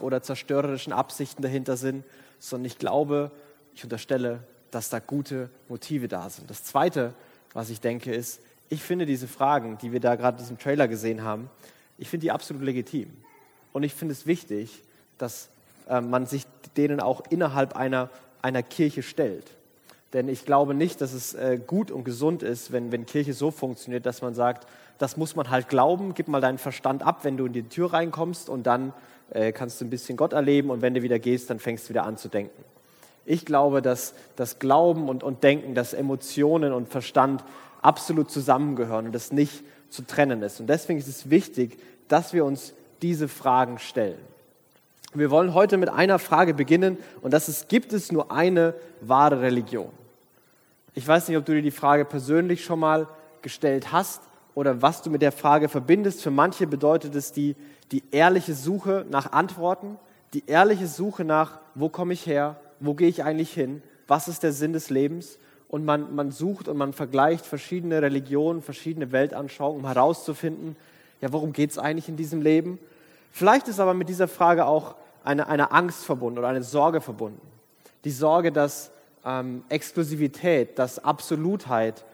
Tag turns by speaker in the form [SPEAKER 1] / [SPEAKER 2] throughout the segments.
[SPEAKER 1] oder zerstörerischen Absichten dahinter sind, sondern ich glaube, ich unterstelle, dass da gute Motive da sind. Das Zweite, was ich denke, ist, ich finde diese Fragen, die wir da gerade in diesem Trailer gesehen haben, ich finde die absolut legitim. Und ich finde es wichtig, dass äh, man sich denen auch innerhalb einer, einer Kirche stellt. Denn ich glaube nicht, dass es äh, gut und gesund ist, wenn, wenn Kirche so funktioniert, dass man sagt, das muss man halt glauben, gib mal deinen Verstand ab, wenn du in die Tür reinkommst und dann äh, kannst du ein bisschen Gott erleben und wenn du wieder gehst, dann fängst du wieder an zu denken. Ich glaube, dass das Glauben und, und Denken, dass Emotionen und Verstand absolut zusammengehören und das nicht zu trennen ist. Und deswegen ist es wichtig, dass wir uns diese Fragen stellen. Wir wollen heute mit einer Frage beginnen und das ist, gibt es nur eine wahre Religion? Ich weiß nicht, ob du dir die Frage persönlich schon mal gestellt hast oder was du mit der Frage verbindest. Für manche bedeutet es die, die ehrliche Suche nach Antworten, die ehrliche Suche nach, wo komme ich her, wo gehe ich eigentlich hin, was ist der Sinn des Lebens und man, man sucht und man vergleicht verschiedene Religionen, verschiedene Weltanschauungen, um herauszufinden, ja, worum geht es eigentlich in diesem Leben? Vielleicht ist aber mit dieser Frage auch eine, eine Angst verbunden oder eine Sorge verbunden. Die Sorge, dass ähm, Exklusivität, dass Absolutheit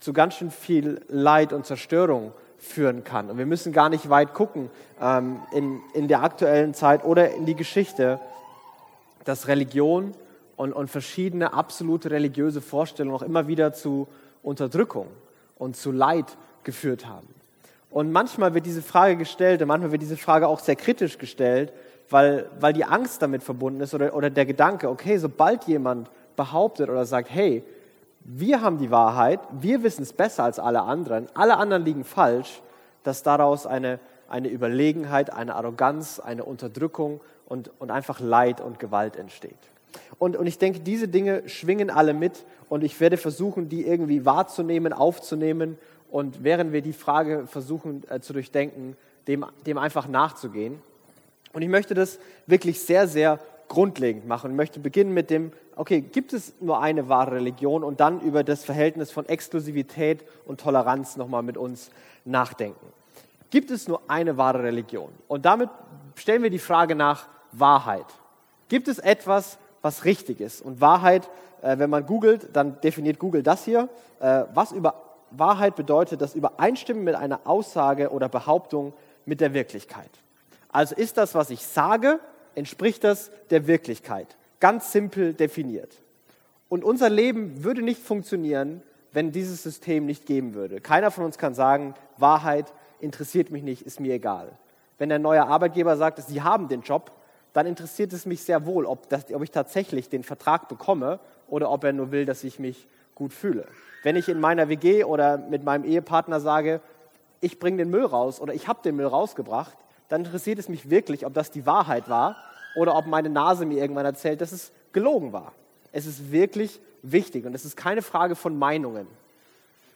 [SPEAKER 1] zu ganz schön viel Leid und Zerstörung führen kann. Und wir müssen gar nicht weit gucken ähm, in, in der aktuellen Zeit oder in die Geschichte, dass Religion und, und verschiedene absolute religiöse Vorstellungen auch immer wieder zu Unterdrückung und zu Leid geführt haben. Und manchmal wird diese Frage gestellt und manchmal wird diese Frage auch sehr kritisch gestellt, weil, weil die Angst damit verbunden ist oder, oder der Gedanke, okay, sobald jemand behauptet oder sagt, hey, wir haben die Wahrheit, wir wissen es besser als alle anderen, alle anderen liegen falsch, dass daraus eine, eine Überlegenheit, eine Arroganz, eine Unterdrückung und, und einfach Leid und Gewalt entsteht. Und, und ich denke, diese Dinge schwingen alle mit und ich werde versuchen, die irgendwie wahrzunehmen, aufzunehmen und während wir die Frage versuchen äh, zu durchdenken, dem, dem einfach nachzugehen. Und ich möchte das wirklich sehr, sehr grundlegend machen. Ich möchte beginnen mit dem, okay, gibt es nur eine wahre Religion und dann über das Verhältnis von Exklusivität und Toleranz nochmal mit uns nachdenken. Gibt es nur eine wahre Religion? Und damit stellen wir die Frage nach Wahrheit. Gibt es etwas, was richtig ist. Und Wahrheit, äh, wenn man googelt, dann definiert Google das hier. Äh, was über Wahrheit bedeutet, das Übereinstimmen mit einer Aussage oder Behauptung mit der Wirklichkeit. Also ist das, was ich sage, entspricht das der Wirklichkeit. Ganz simpel definiert. Und unser Leben würde nicht funktionieren, wenn dieses System nicht geben würde. Keiner von uns kann sagen, Wahrheit interessiert mich nicht, ist mir egal. Wenn ein neuer Arbeitgeber sagt, Sie haben den Job, dann interessiert es mich sehr wohl, ob, das, ob ich tatsächlich den Vertrag bekomme oder ob er nur will, dass ich mich gut fühle. Wenn ich in meiner WG oder mit meinem Ehepartner sage, ich bringe den Müll raus oder ich habe den Müll rausgebracht, dann interessiert es mich wirklich, ob das die Wahrheit war oder ob meine Nase mir irgendwann erzählt, dass es gelogen war. Es ist wirklich wichtig und es ist keine Frage von Meinungen.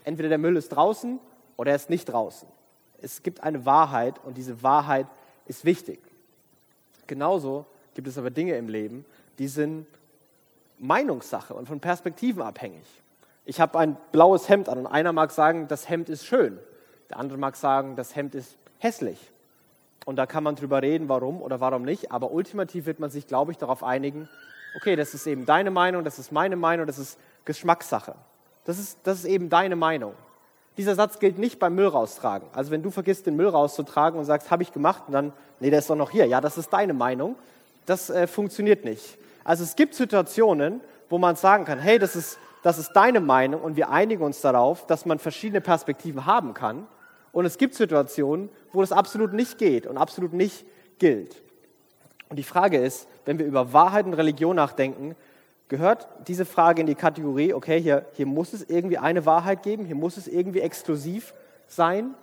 [SPEAKER 1] Entweder der Müll ist draußen oder er ist nicht draußen. Es gibt eine Wahrheit und diese Wahrheit ist wichtig. Genauso gibt es aber Dinge im Leben, die sind Meinungssache und von Perspektiven abhängig. Ich habe ein blaues Hemd an und einer mag sagen, das Hemd ist schön. Der andere mag sagen, das Hemd ist hässlich. Und da kann man drüber reden, warum oder warum nicht. Aber ultimativ wird man sich, glaube ich, darauf einigen, okay, das ist eben deine Meinung, das ist meine Meinung, das ist Geschmackssache. Das ist, das ist eben deine Meinung. Dieser Satz gilt nicht beim Müll raustragen. Also wenn du vergisst, den Müll rauszutragen und sagst, habe ich gemacht, und dann, nee, der ist doch noch hier. Ja, das ist deine Meinung. Das äh, funktioniert nicht. Also es gibt Situationen, wo man sagen kann, hey, das ist, das ist deine Meinung und wir einigen uns darauf, dass man verschiedene Perspektiven haben kann. Und es gibt Situationen, wo das absolut nicht geht und absolut nicht gilt. Und die Frage ist, wenn wir über Wahrheit und Religion nachdenken, Gehört diese Frage in die Kategorie, okay, hier, hier muss es irgendwie eine Wahrheit geben, hier muss es irgendwie exklusiv sein?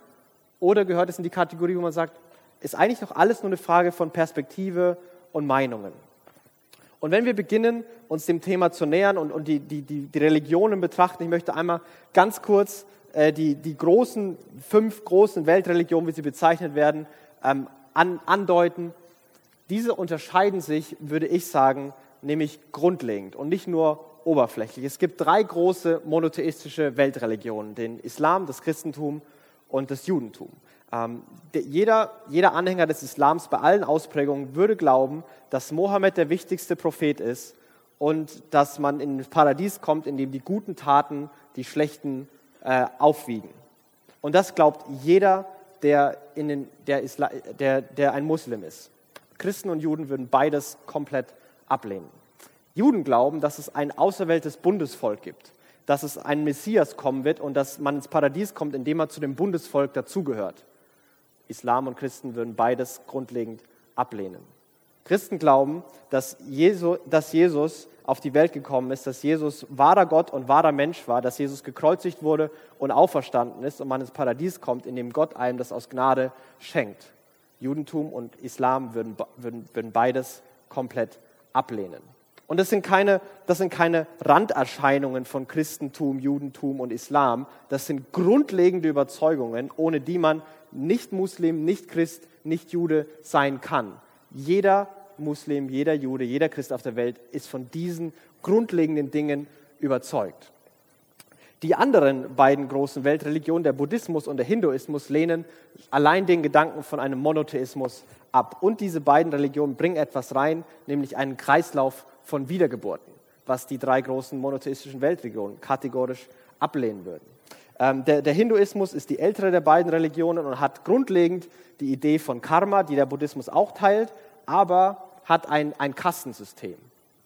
[SPEAKER 1] Oder gehört es in die Kategorie, wo man sagt, ist eigentlich doch alles nur eine Frage von Perspektive und Meinungen? Und wenn wir beginnen, uns dem Thema zu nähern und, und die, die, die, die Religionen betrachten, ich möchte einmal ganz kurz äh, die, die großen, fünf großen Weltreligionen, wie sie bezeichnet werden, ähm, an, andeuten. Diese unterscheiden sich, würde ich sagen, nämlich grundlegend und nicht nur oberflächlich. Es gibt drei große monotheistische Weltreligionen, den Islam, das Christentum und das Judentum. Ähm, der, jeder, jeder Anhänger des Islams bei allen Ausprägungen würde glauben, dass Mohammed der wichtigste Prophet ist und dass man in das Paradies kommt, in dem die guten Taten die schlechten äh, aufwiegen. Und das glaubt jeder, der, in den, der, Isla der, der ein Muslim ist. Christen und Juden würden beides komplett ablehnen. Juden glauben, dass es ein auserwähltes Bundesvolk gibt, dass es ein Messias kommen wird und dass man ins Paradies kommt, indem man zu dem Bundesvolk dazugehört. Islam und Christen würden beides grundlegend ablehnen. Christen glauben, dass, Jesu, dass Jesus auf die Welt gekommen ist, dass Jesus wahrer Gott und wahrer Mensch war, dass Jesus gekreuzigt wurde und auferstanden ist und man ins Paradies kommt, in dem Gott einem das aus Gnade schenkt. Judentum und Islam würden, würden, würden beides komplett ablehnen. Und das sind, keine, das sind keine Randerscheinungen von Christentum, Judentum und Islam. Das sind grundlegende Überzeugungen, ohne die man nicht Muslim, nicht Christ, nicht Jude sein kann. Jeder Muslim, jeder Jude, jeder Christ auf der Welt ist von diesen grundlegenden Dingen überzeugt. Die anderen beiden großen Weltreligionen, der Buddhismus und der Hinduismus, lehnen allein den Gedanken von einem Monotheismus ab. Und diese beiden Religionen bringen etwas rein, nämlich einen Kreislauf von Wiedergeburten, was die drei großen monotheistischen Weltreligionen kategorisch ablehnen würden. Ähm, der, der, Hinduismus ist die ältere der beiden Religionen und hat grundlegend die Idee von Karma, die der Buddhismus auch teilt, aber hat ein, ein Kastensystem.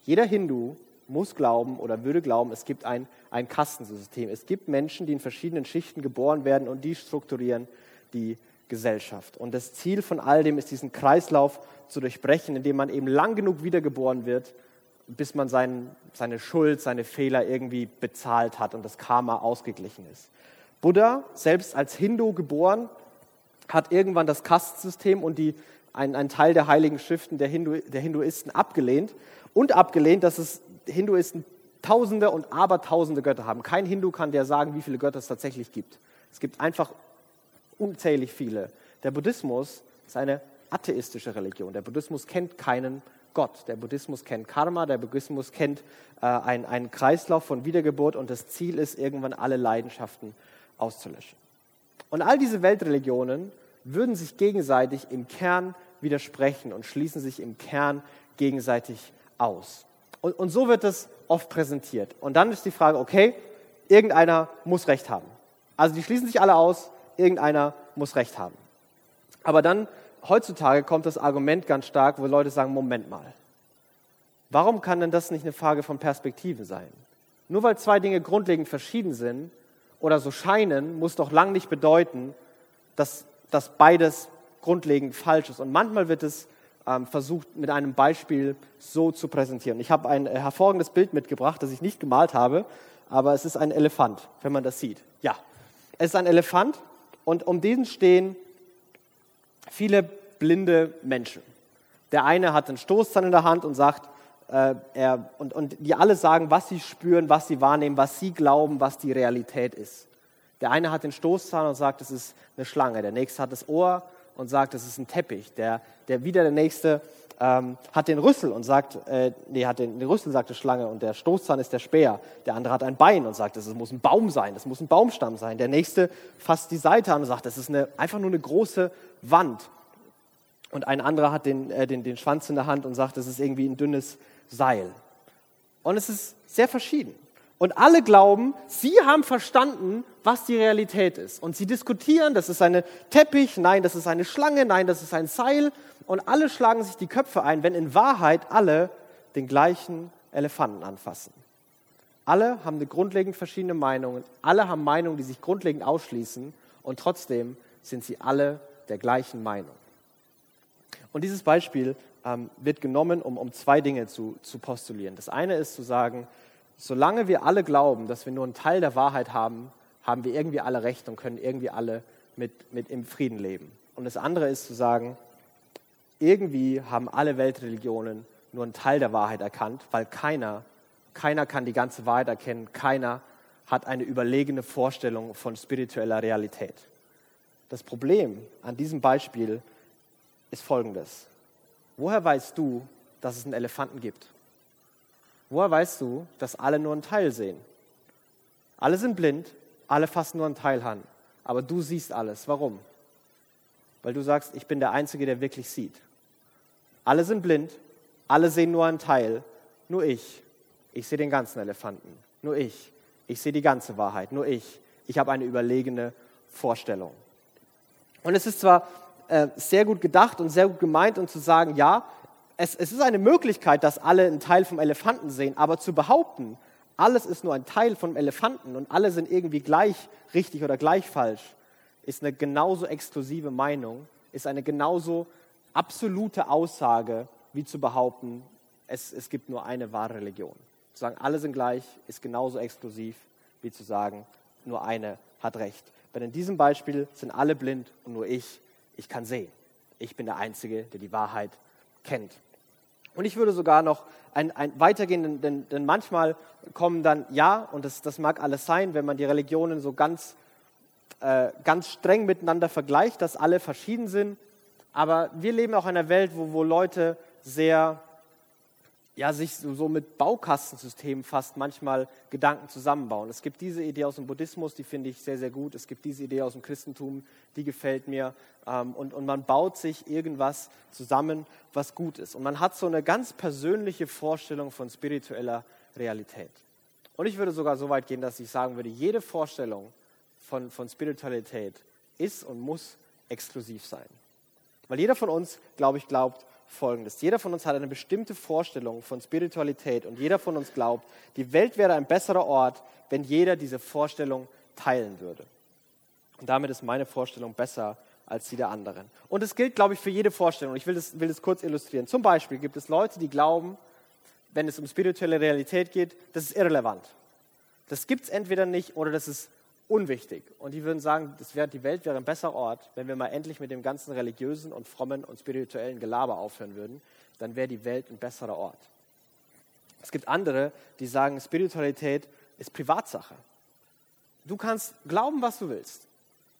[SPEAKER 1] Jeder Hindu muss glauben oder würde glauben, es gibt ein, ein Kastensystem. Es gibt Menschen, die in verschiedenen Schichten geboren werden und die strukturieren die Gesellschaft. Und das Ziel von all dem ist, diesen Kreislauf zu durchbrechen, indem man eben lang genug wiedergeboren wird, bis man sein, seine Schuld, seine Fehler irgendwie bezahlt hat und das Karma ausgeglichen ist. Buddha, selbst als Hindu geboren, hat irgendwann das Kastensystem und die ein, ein Teil der heiligen Schriften der, Hindu, der Hinduisten abgelehnt und abgelehnt, dass es Hinduisten Tausende und Abertausende Götter haben. Kein Hindu kann dir sagen, wie viele Götter es tatsächlich gibt. Es gibt einfach unzählig viele. Der Buddhismus ist eine atheistische Religion. Der Buddhismus kennt keinen Gott. Der Buddhismus kennt Karma, der Buddhismus kennt äh, einen, einen Kreislauf von Wiedergeburt und das Ziel ist, irgendwann alle Leidenschaften auszulöschen. Und all diese Weltreligionen würden sich gegenseitig im Kern widersprechen und schließen sich im Kern gegenseitig aus. Und, und so wird es oft präsentiert. Und dann ist die Frage, okay, irgendeiner muss Recht haben. Also die schließen sich alle aus, irgendeiner muss Recht haben. Aber dann, heutzutage kommt das Argument ganz stark, wo Leute sagen, Moment mal, warum kann denn das nicht eine Frage von Perspektive sein? Nur weil zwei Dinge grundlegend verschieden sind oder so scheinen, muss doch lang nicht bedeuten, dass dass beides grundlegend falsch ist. Und manchmal wird es ähm, versucht, mit einem Beispiel so zu präsentieren. Ich habe ein äh, hervorragendes Bild mitgebracht, das ich nicht gemalt habe, aber es ist ein Elefant, wenn man das sieht. Ja, es ist ein Elefant und um diesen stehen viele blinde Menschen. Der eine hat einen Stoßzahn in der Hand und sagt, äh, er, und, und die alle sagen, was sie spüren, was sie wahrnehmen, was sie glauben, was die Realität ist. Der eine hat den Stoßzahn und sagt, es ist eine Schlange. Der nächste hat das Ohr und sagt, es ist ein Teppich. Der, der wieder der nächste ähm, hat den Rüssel und sagt, äh, nee, hat den, den Rüssel sagt die Schlange und der Stoßzahn ist der Speer. Der andere hat ein Bein und sagt, es muss ein Baum sein, es muss ein Baumstamm sein. Der nächste fasst die Seite an und sagt, es ist eine, einfach nur eine große Wand. Und ein anderer hat den, äh, den, den Schwanz in der Hand und sagt, es ist irgendwie ein dünnes Seil. Und es ist sehr verschieden. Und alle glauben, sie haben verstanden, was die Realität ist. Und sie diskutieren, das ist eine Teppich, nein, das ist eine Schlange, nein, das ist ein Seil. Und alle schlagen sich die Köpfe ein, wenn in Wahrheit alle den gleichen Elefanten anfassen. Alle haben eine grundlegend verschiedene Meinungen, alle haben Meinungen, die sich grundlegend ausschließen und trotzdem sind sie alle der gleichen Meinung. Und dieses Beispiel ähm, wird genommen, um, um zwei Dinge zu, zu postulieren. Das eine ist zu sagen, solange wir alle glauben, dass wir nur einen Teil der Wahrheit haben, haben wir irgendwie alle Recht und können irgendwie alle mit, mit im Frieden leben. Und das andere ist zu sagen, irgendwie haben alle Weltreligionen nur einen Teil der Wahrheit erkannt, weil keiner, keiner kann die ganze Wahrheit erkennen, keiner hat eine überlegene Vorstellung von spiritueller Realität. Das Problem an diesem Beispiel ist folgendes. Woher weißt du, dass es einen Elefanten gibt? Woher weißt du, dass alle nur einen Teil sehen? Alle sind blind, alle fassen nur einen Teil an. Aber du siehst alles. Warum? weil du sagst, ich bin der Einzige, der wirklich sieht. Alle sind blind, alle sehen nur einen Teil, nur ich. Ich sehe den ganzen Elefanten, nur ich. Ich sehe die ganze Wahrheit, nur ich. Ich habe eine überlegene Vorstellung. Und es ist zwar äh, sehr gut gedacht und sehr gut gemeint und zu sagen, ja, es, es ist eine Möglichkeit, dass alle einen Teil vom Elefanten sehen, aber zu behaupten, alles ist nur ein Teil vom Elefanten und alle sind irgendwie gleich richtig oder gleich falsch, ist eine genauso exklusive Meinung, ist eine genauso absolute Aussage, wie zu behaupten, es, es gibt nur eine wahre Religion. Zu sagen, alle sind gleich, ist genauso exklusiv, wie zu sagen, nur eine hat recht. Denn in diesem Beispiel sind alle blind und nur ich, ich kann sehen. Ich bin der Einzige, der die Wahrheit kennt. Und ich würde sogar noch ein, ein weitergehen, denn, denn, manchmal kommen dann, ja, und das, das mag alles sein, wenn man die Religionen so ganz, äh, ganz streng miteinander vergleicht, dass alle verschieden sind. Aber wir leben auch in einer Welt, wo, wo Leute sehr ja, sich so, mit Baukastensystemen fast manchmal Gedanken zusammenbauen. Es gibt diese Idee aus dem Buddhismus, die finde ich sehr, sehr gut. Es gibt diese Idee aus dem Christentum, die gefällt mir. Ähm, und, und man baut sich irgendwas zusammen, was gut ist. Und man hat so eine ganz persönliche Vorstellung von spiritueller Realität. Und ich würde sogar so weit gehen, dass ich sagen würde, jede Vorstellung von, von Spiritualität ist und muss exklusiv sein. Weil jeder von uns, glaube ich, glaubt, Folgendes. Jeder von uns hat eine bestimmte Vorstellung von Spiritualität und jeder von uns glaubt, die Welt wäre ein besserer Ort, wenn jeder diese Vorstellung teilen würde. Und damit ist meine Vorstellung besser als die der anderen. Und es gilt, glaube ich, für jede Vorstellung. Ich will das, will das kurz illustrieren. Zum Beispiel gibt es Leute, die glauben, wenn es um spirituelle Realität geht, das ist irrelevant. Das gibt es entweder nicht oder das ist unwichtig. Und die würden sagen, wär, die Welt wäre ein besserer Ort, wenn wir mal endlich mit dem ganzen religiösen und frommen und spirituellen Gelaber aufhören würden. Dann wäre die Welt ein besserer Ort. Es gibt andere, die sagen, Spiritualität ist Privatsache. Du kannst glauben, was du willst.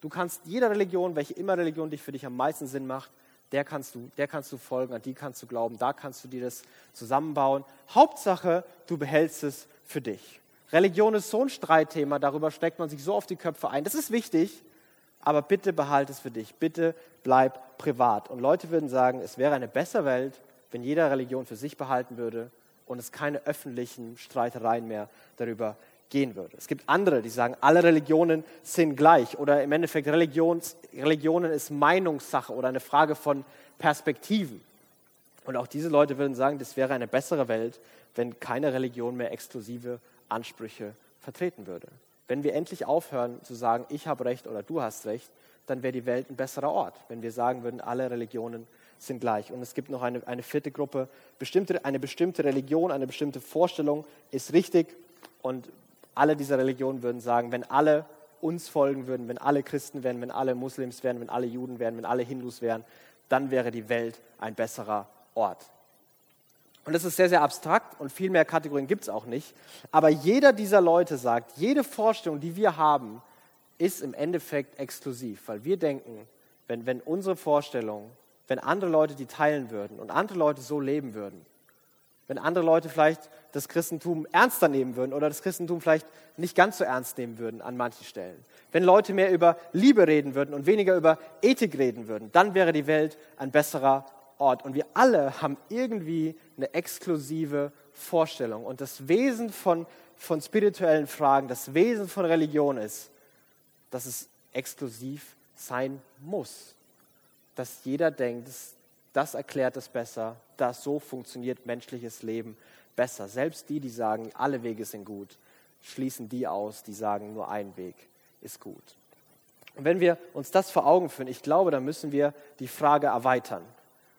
[SPEAKER 1] Du kannst jeder Religion, welche immer Religion dich für dich am meisten Sinn macht, der kannst du, der kannst du folgen, an die kannst du glauben, da kannst du dir das zusammenbauen. Hauptsache, du behältst es für dich. Religion ist so ein Streitthema, darüber steckt man sich so auf die Köpfe ein. Das ist wichtig, aber bitte behalte es für dich. Bitte bleib privat. Und Leute würden sagen, es wäre eine bessere Welt, wenn jeder Religion für sich behalten würde und es keine öffentlichen Streitereien mehr darüber gehen würde. Es gibt andere, die sagen, alle Religionen sind gleich oder im Endeffekt Religions, Religionen ist Meinungssache oder eine Frage von Perspektiven. Und auch diese Leute würden sagen, das wäre eine bessere Welt, wenn keine Religion mehr exklusive Ansprüche vertreten würde. Wenn wir endlich aufhören zu sagen, ich habe recht oder du hast recht, dann wäre die Welt ein besserer Ort. Wenn wir sagen würden, alle Religionen sind gleich. Und es gibt noch eine, eine vierte Gruppe, bestimmte, eine bestimmte Religion, eine bestimmte Vorstellung ist richtig. Und alle diese Religionen würden sagen, wenn alle uns folgen würden, wenn alle Christen wären, wenn alle Muslims wären, wenn alle Juden wären, wenn alle Hindus wären, dann wäre die Welt ein besserer Ort. Und das ist sehr, sehr abstrakt und viel mehr Kategorien gibt es auch nicht. Aber jeder dieser Leute sagt, jede Vorstellung, die wir haben, ist im Endeffekt exklusiv, weil wir denken, wenn, wenn unsere Vorstellung, wenn andere Leute die teilen würden und andere Leute so leben würden, wenn andere Leute vielleicht das Christentum ernster nehmen würden oder das Christentum vielleicht nicht ganz so ernst nehmen würden an manchen Stellen, wenn Leute mehr über Liebe reden würden und weniger über Ethik reden würden, dann wäre die Welt ein besserer Ort. Und wir alle haben irgendwie eine exklusive Vorstellung. Und das Wesen von, von spirituellen Fragen, das Wesen von Religion ist, dass es exklusiv sein muss. Dass jeder denkt, das, das erklärt es besser, dass so funktioniert menschliches Leben besser. Selbst die, die sagen, alle Wege sind gut, schließen die aus, die sagen, nur ein Weg ist gut. Und wenn wir uns das vor Augen führen, ich glaube, dann müssen wir die Frage erweitern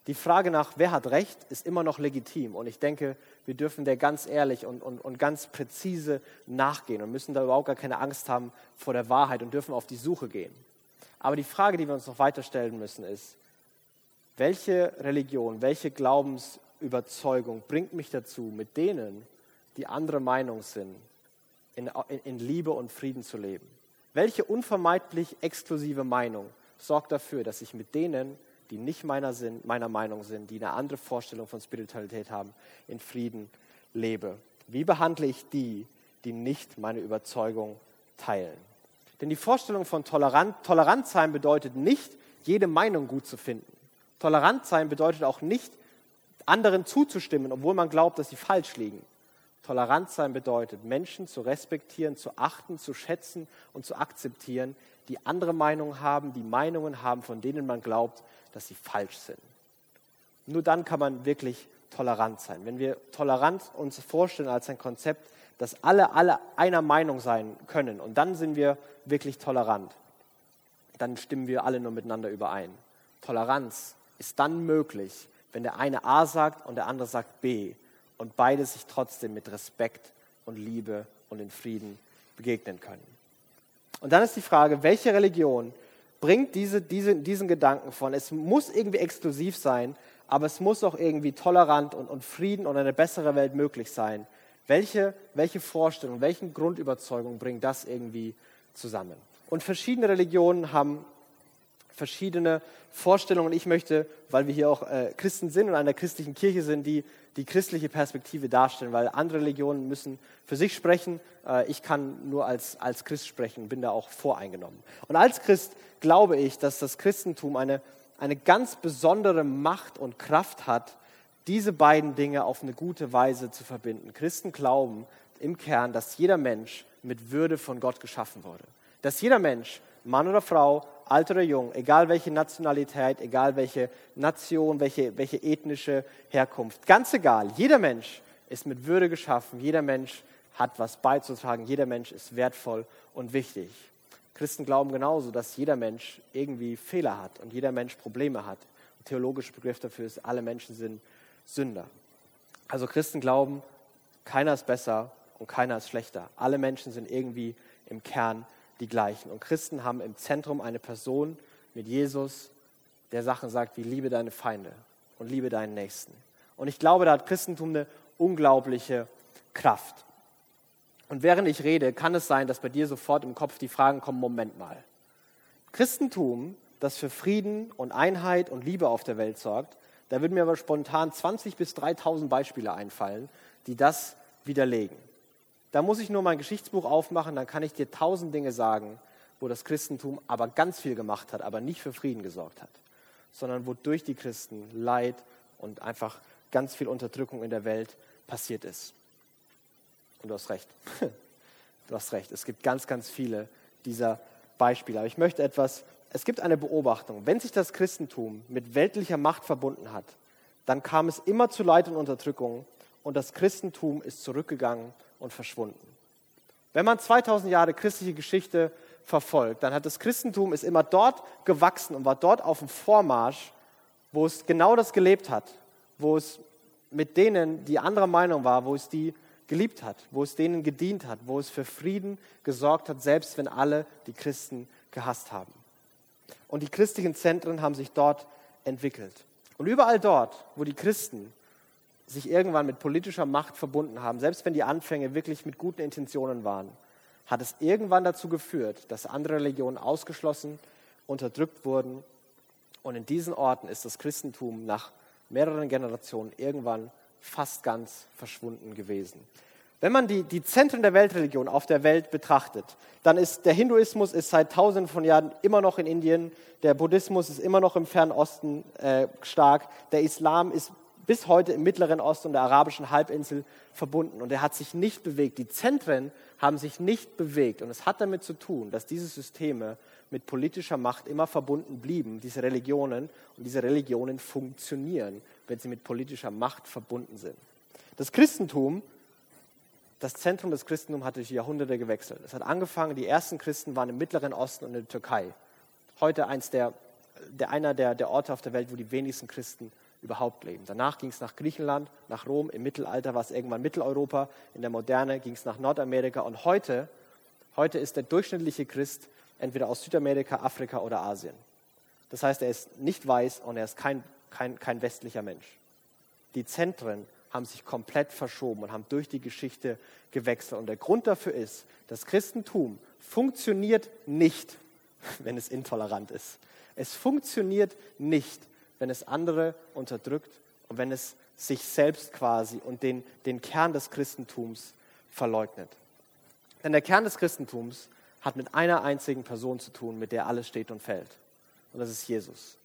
[SPEAKER 1] die Frage nach, wer hat Recht, ist immer noch legitim. Und ich denke, wir dürfen der ganz ehrlich und, und, und ganz präzise nachgehen und müssen da überhaupt gar keine Angst haben vor der Wahrheit und dürfen auf die Suche gehen. Aber die Frage, die wir uns noch weiter stellen müssen, ist, welche Religion, welche Glaubensüberzeugung bringt mich dazu, mit denen, die andere Meinung sind, in, in, in Liebe und Frieden zu leben? Welche unvermeidlich exklusive Meinung sorgt dafür, dass ich mit denen die nicht meiner, sind, meiner Meinung sind, die eine andere Vorstellung von Spiritualität haben, in Frieden lebe? Wie behandle ich die, die nicht meine Überzeugung teilen? Denn die Vorstellung von Tolerant, Toleranz sein bedeutet nicht, jede Meinung gut zu finden. Tolerant sein bedeutet auch nicht, anderen zuzustimmen, obwohl man glaubt, dass sie falsch liegen. Tolerant sein bedeutet, Menschen zu respektieren, zu achten, zu schätzen und zu akzeptieren, die andere Meinungen haben, die Meinungen haben, von denen man glaubt, dass sie falsch sind. Nur dann kann man wirklich tolerant sein. Wenn wir tolerant uns vorstellen als ein Konzept, dass alle, alle einer Meinung sein können und dann sind wir wirklich tolerant, dann stimmen wir alle nur miteinander überein. Toleranz ist dann möglich, wenn der eine A sagt und der andere sagt B und beide sich trotzdem mit Respekt und Liebe und in Frieden begegnen können. Und dann ist die Frage, welche Religion bringt diese, diese, diesen Gedanken von, es muss irgendwie exklusiv sein, aber es muss auch irgendwie tolerant und, und Frieden und eine bessere Welt möglich sein. Welche, welche Vorstellung, welche Grundüberzeugung bringt das irgendwie zusammen? Und verschiedene Religionen haben verschiedene Vorstellungen. Ich möchte, weil wir hier auch äh, Christen sind und einer christlichen Kirche sind, die die christliche Perspektive darstellen, weil andere Religionen müssen für sich sprechen. Äh, ich kann nur als, als Christ sprechen, bin da auch voreingenommen. Und als Christ glaube ich, dass das Christentum eine, eine ganz besondere Macht und Kraft hat, diese beiden Dinge auf eine gute Weise zu verbinden. Christen glauben im Kern, dass jeder Mensch mit Würde von Gott geschaffen wurde. Dass jeder Mensch, Mann oder Frau, alt oder jung, egal welche Nationalität, egal welche Nation, welche, welche ethnische Herkunft, ganz egal, jeder Mensch ist mit Würde geschaffen, jeder Mensch hat was beizutragen, jeder Mensch ist wertvoll und wichtig. Christen glauben genauso, dass jeder Mensch irgendwie Fehler hat und jeder Mensch Probleme hat. Der theologische Begriff dafür ist, alle Menschen sind Sünder. Also Christen glauben, keiner ist besser und keiner ist schlechter. Alle Menschen sind irgendwie im Kern die gleichen. Und Christen haben im Zentrum eine Person mit Jesus, der Sachen sagt wie liebe deine Feinde und liebe deinen Nächsten. Und ich glaube, da hat Christentum eine unglaubliche Kraft. Und während ich rede, kann es sein, dass bei dir sofort im Kopf die Fragen kommen, Moment mal. Christentum, das für Frieden und Einheit und Liebe auf der Welt sorgt, da würden mir aber spontan 20 bis 3000 Beispiele einfallen, die das widerlegen. Da muss ich nur mein Geschichtsbuch aufmachen, dann kann ich dir tausend Dinge sagen, wo das Christentum aber ganz viel gemacht hat, aber nicht für Frieden gesorgt hat, sondern wodurch die Christen Leid und einfach ganz viel Unterdrückung in der Welt passiert ist. Und du hast recht. Du hast recht. Es gibt ganz, ganz viele dieser Beispiele. Aber ich möchte etwas, es gibt eine Beobachtung. Wenn sich das Christentum mit weltlicher Macht verbunden hat, dann kam es immer zu Leid und Unterdrückung und das Christentum ist zurückgegangen und verschwunden. Wenn man 2000 Jahre christliche Geschichte verfolgt, dann hat das Christentum ist immer dort gewachsen und war dort auf dem Vormarsch, wo es genau das gelebt hat, wo es mit denen, die anderer Meinung war, wo es die geliebt hat, wo es denen gedient hat, wo es für Frieden gesorgt hat, selbst wenn alle die Christen gehasst haben. Und die christlichen Zentren haben sich dort entwickelt. Und überall dort, wo die Christen sich irgendwann mit politischer Macht verbunden haben, selbst wenn die Anfänge wirklich mit guten Intentionen waren, hat es irgendwann dazu geführt, dass andere Religionen ausgeschlossen, unterdrückt wurden. Und in diesen Orten ist das Christentum nach mehreren Generationen irgendwann fast ganz verschwunden gewesen. Wenn man die, die Zentren der Weltreligion auf der Welt betrachtet, dann ist der Hinduismus ist seit tausenden von Jahren immer noch in Indien, der Buddhismus ist immer noch im Fernen Osten äh, stark, der Islam ist bis heute im Mittleren Osten und der arabischen Halbinsel verbunden. Und er hat sich nicht bewegt. Die Zentren haben sich nicht bewegt. Und es hat damit zu tun, dass diese Systeme mit politischer Macht immer verbunden blieben, diese Religionen. Und diese Religionen funktionieren, wenn sie mit politischer Macht verbunden sind. Das Christentum, das Zentrum des Christentums hat durch die Jahrhunderte gewechselt. Es hat angefangen, die ersten Christen waren im Mittleren Osten und in der Türkei. Heute eins der, der einer der, der Orte auf der Welt, wo die wenigsten Christen überhaupt leben. Danach ging es nach Griechenland, nach Rom, im Mittelalter war es irgendwann Mitteleuropa, in der Moderne ging es nach Nordamerika und heute, heute ist der durchschnittliche Christ entweder aus Südamerika, Afrika oder Asien. Das heißt, er ist nicht weiß und er ist kein, kein, kein westlicher Mensch. Die Zentren haben sich komplett verschoben und haben durch die Geschichte gewechselt. Und der Grund dafür ist, das Christentum funktioniert nicht, wenn es intolerant ist. Es funktioniert nicht, wenn es andere unterdrückt und wenn es sich selbst quasi und den, den Kern des Christentums verleugnet. Denn der Kern des Christentums hat mit einer einzigen Person zu tun, mit der alles steht und fällt. und das ist Jesus.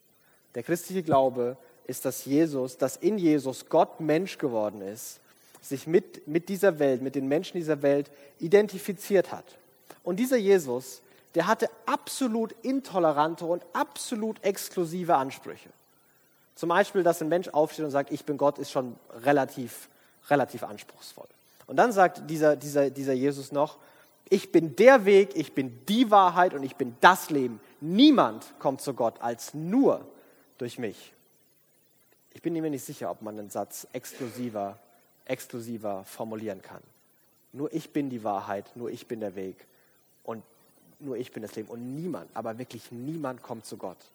[SPEAKER 1] Der christliche Glaube ist, dass Jesus, dass in Jesus Gott Mensch geworden ist, sich mit, mit dieser Welt, mit den Menschen dieser Welt identifiziert hat. Und dieser Jesus, der hatte absolut intolerante und absolut exklusive Ansprüche. Zum Beispiel, dass ein Mensch aufsteht und sagt, ich bin Gott, ist schon relativ, relativ anspruchsvoll. Und dann sagt dieser, dieser, dieser Jesus noch, ich bin der Weg, ich bin die Wahrheit und ich bin das Leben. Niemand kommt zu Gott als nur durch mich. Ich bin mir nicht sicher, ob man einen Satz exklusiver, exklusiver formulieren kann. Nur ich bin die Wahrheit, nur ich bin der Weg und nur ich bin das Leben. Und niemand, aber wirklich niemand kommt zu Gott.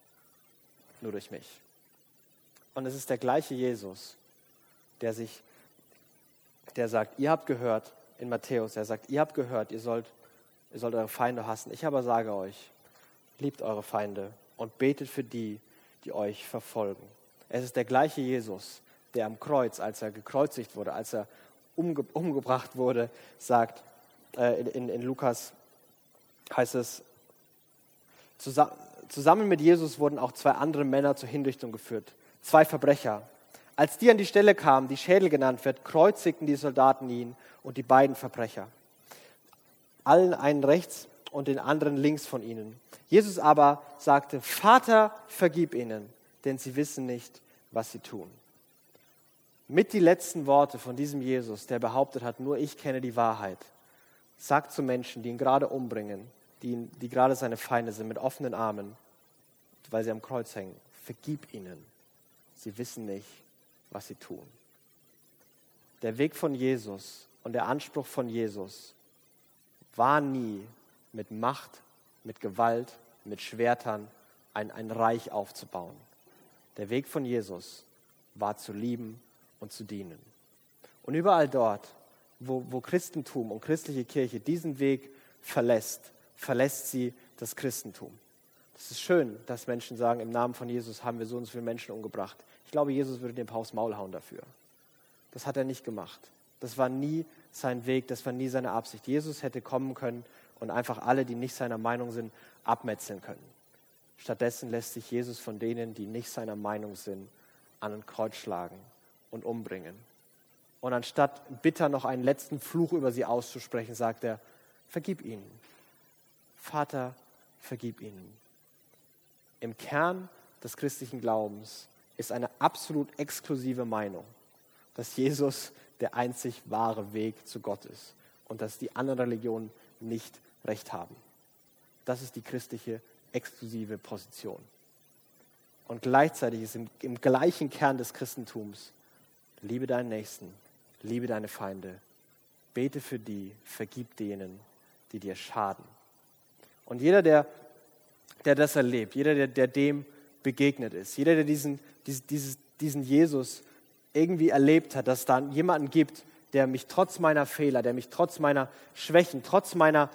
[SPEAKER 1] Nur durch mich. Und es ist der gleiche Jesus, der sich, der sagt, ihr habt gehört in Matthäus, er sagt, ihr habt gehört, ihr sollt, ihr sollt eure Feinde hassen. Ich aber sage euch, liebt eure Feinde und betet für die, die euch verfolgen. Es ist der gleiche Jesus, der am Kreuz, als er gekreuzigt wurde, als er umge umgebracht wurde, sagt, äh, in, in, Lukas heißt es, zusammen mit Jesus wurden auch zwei andere Männer zur Hinrichtung geführt, zwei Verbrecher. Als die an die Stelle kamen, die Schädel genannt wird, kreuzigten die Soldaten ihn und die beiden Verbrecher. Allen einen rechts und den anderen links von ihnen. Jesus aber sagte, Vater, vergib ihnen, denn sie wissen nicht, was sie tun. Mit die letzten Worte von diesem Jesus, der behauptet hat, nur ich kenne die Wahrheit, sagt zu Menschen, die ihn gerade umbringen, die, ihn, die gerade seine Feinde sind, mit offenen Armen, weil sie am Kreuz hängen, vergib ihnen. Sie wissen nicht, was sie tun. Der Weg von Jesus und der Anspruch von Jesus war nie mit Macht, mit Gewalt, mit Schwertern ein, ein Reich aufzubauen. Der Weg von Jesus war zu lieben und zu dienen. Und überall dort, wo, wo Christentum und christliche Kirche diesen Weg verlässt, verlässt sie das Christentum. Es ist schön, dass Menschen sagen, im Namen von Jesus haben wir so und so viele Menschen umgebracht. Ich glaube, Jesus würde den Paus Maul hauen dafür. Das hat er nicht gemacht. Das war nie sein Weg, das war nie seine Absicht. Jesus hätte kommen können und einfach alle, die nicht seiner Meinung sind, abmetzeln können. Stattdessen lässt sich Jesus von denen, die nicht seiner Meinung sind, an ein Kreuz schlagen und umbringen. Und anstatt bitter noch einen letzten Fluch über sie auszusprechen, sagt er, vergib ihnen. Vater, vergib ihnen. Im Kern des christlichen Glaubens ist eine absolut exklusive Meinung, dass Jesus der einzig wahre Weg zu Gott ist und dass die anderen Religionen nicht recht haben. Das ist die christliche exklusive Position. Und gleichzeitig ist im, im gleichen Kern des Christentums, liebe deinen Nächsten, liebe deine Feinde, bete für die, vergib denen, die dir schaden. Und jeder, der, der das erlebt, jeder, der, der dem begegnet ist, jeder, der diesen, dieses, diesen Jesus irgendwie erlebt hat, dass es da jemanden gibt, der mich trotz meiner Fehler, der mich trotz meiner Schwächen, trotz meiner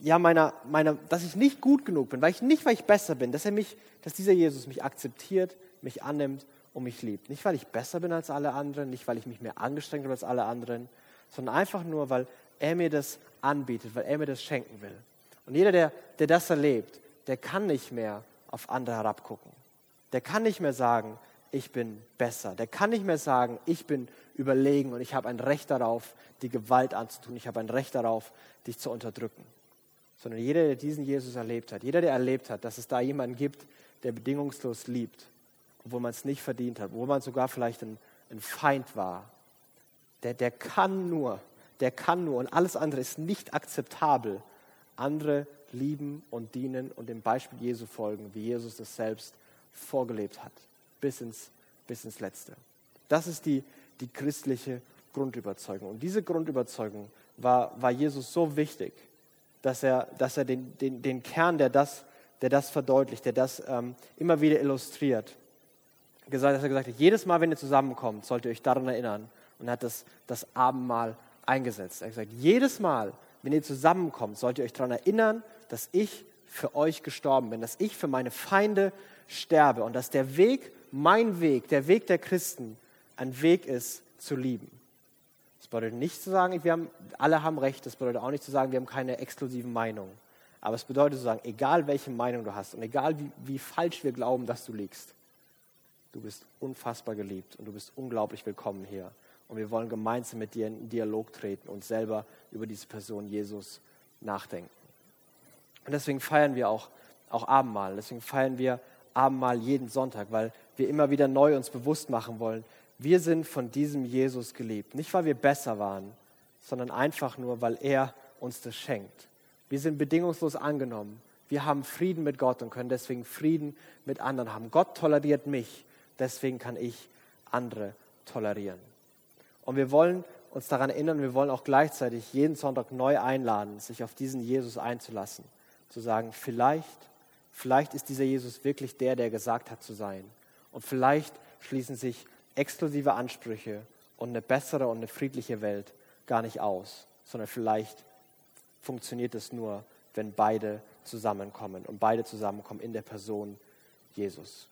[SPEAKER 1] ja, meiner, meiner, dass ich nicht gut genug bin, weil ich nicht, weil ich besser bin, dass er mich, dass dieser Jesus mich akzeptiert, mich annimmt und mich liebt. Nicht, weil ich besser bin als alle anderen, nicht, weil ich mich mehr angestrengt habe als alle anderen, sondern einfach nur, weil er mir das anbietet, weil er mir das schenken will. Und jeder, der, der das erlebt, der kann nicht mehr auf andere herabgucken. Der kann nicht mehr sagen, ich bin besser. Der kann nicht mehr sagen, ich bin überlegen und ich habe ein Recht darauf, die Gewalt anzutun. Ich habe ein Recht darauf, dich zu unterdrücken sondern jeder, der diesen Jesus erlebt hat, jeder, der erlebt hat, dass es da jemanden gibt, der bedingungslos liebt, obwohl man es nicht verdient hat, obwohl man sogar vielleicht ein, ein Feind war, der, der kann nur, der kann nur, und alles andere ist nicht akzeptabel, andere lieben und dienen und dem Beispiel Jesu folgen, wie Jesus das selbst vorgelebt hat, bis ins, bis ins Letzte. Das ist die, die christliche Grundüberzeugung. Und diese Grundüberzeugung war, war Jesus so wichtig, dass er, dass er den, den, den Kern, der das, der das verdeutlicht, der das ähm, immer wieder illustriert, gesagt, dass er gesagt hat, jedes Mal, wenn ihr zusammenkommt, sollt ihr euch daran erinnern. Und er hat das, das Abendmahl eingesetzt. Er hat gesagt, jedes Mal, wenn ihr zusammenkommt, sollt ihr euch daran erinnern, dass ich für euch gestorben bin, dass ich für meine Feinde sterbe und dass der Weg, mein Weg, der Weg der Christen, ein Weg ist zu lieben. Das bedeutet nicht zu sagen, wir haben, alle haben Recht. Das bedeutet auch nicht zu sagen, wir haben keine exklusiven Meinungen. Aber es bedeutet zu sagen, egal welche Meinung du hast und egal wie, wie falsch wir glauben, dass du liegst, du bist unfassbar geliebt und du bist unglaublich willkommen hier. Und wir wollen gemeinsam mit dir in Dialog treten und selber über diese Person Jesus nachdenken. Und deswegen feiern wir auch, auch Abendmahl. Deswegen feiern wir Abendmahl jeden Sonntag, weil wir immer wieder neu uns bewusst machen wollen, wir sind von diesem Jesus geliebt. Nicht, weil wir besser waren, sondern einfach nur, weil er uns das schenkt. Wir sind bedingungslos angenommen. Wir haben Frieden mit Gott und können deswegen Frieden mit anderen haben. Gott toleriert mich, deswegen kann ich andere tolerieren. Und wir wollen uns daran erinnern, wir wollen auch gleichzeitig jeden Sonntag neu einladen, sich auf diesen Jesus einzulassen. Zu sagen, vielleicht, vielleicht ist dieser Jesus wirklich der, der gesagt hat zu sein. Und vielleicht schließen sich exklusive Ansprüche und eine bessere und eine friedliche Welt gar nicht aus, sondern vielleicht funktioniert es nur, wenn beide zusammenkommen und beide zusammenkommen in der Person Jesus.